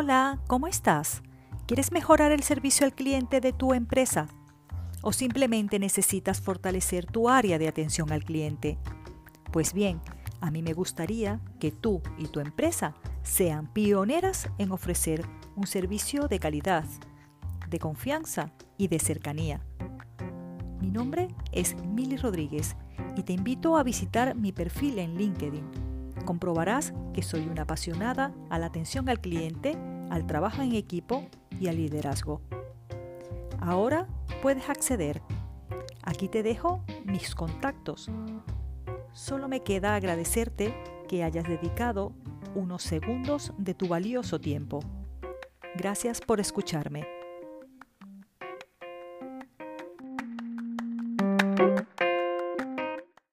Hola, ¿cómo estás? ¿Quieres mejorar el servicio al cliente de tu empresa? ¿O simplemente necesitas fortalecer tu área de atención al cliente? Pues bien, a mí me gustaría que tú y tu empresa sean pioneras en ofrecer un servicio de calidad, de confianza y de cercanía. Mi nombre es Mili Rodríguez y te invito a visitar mi perfil en LinkedIn. Comprobarás que soy una apasionada a la atención al cliente, al trabajo en equipo y al liderazgo. Ahora puedes acceder. Aquí te dejo mis contactos. Solo me queda agradecerte que hayas dedicado unos segundos de tu valioso tiempo. Gracias por escucharme.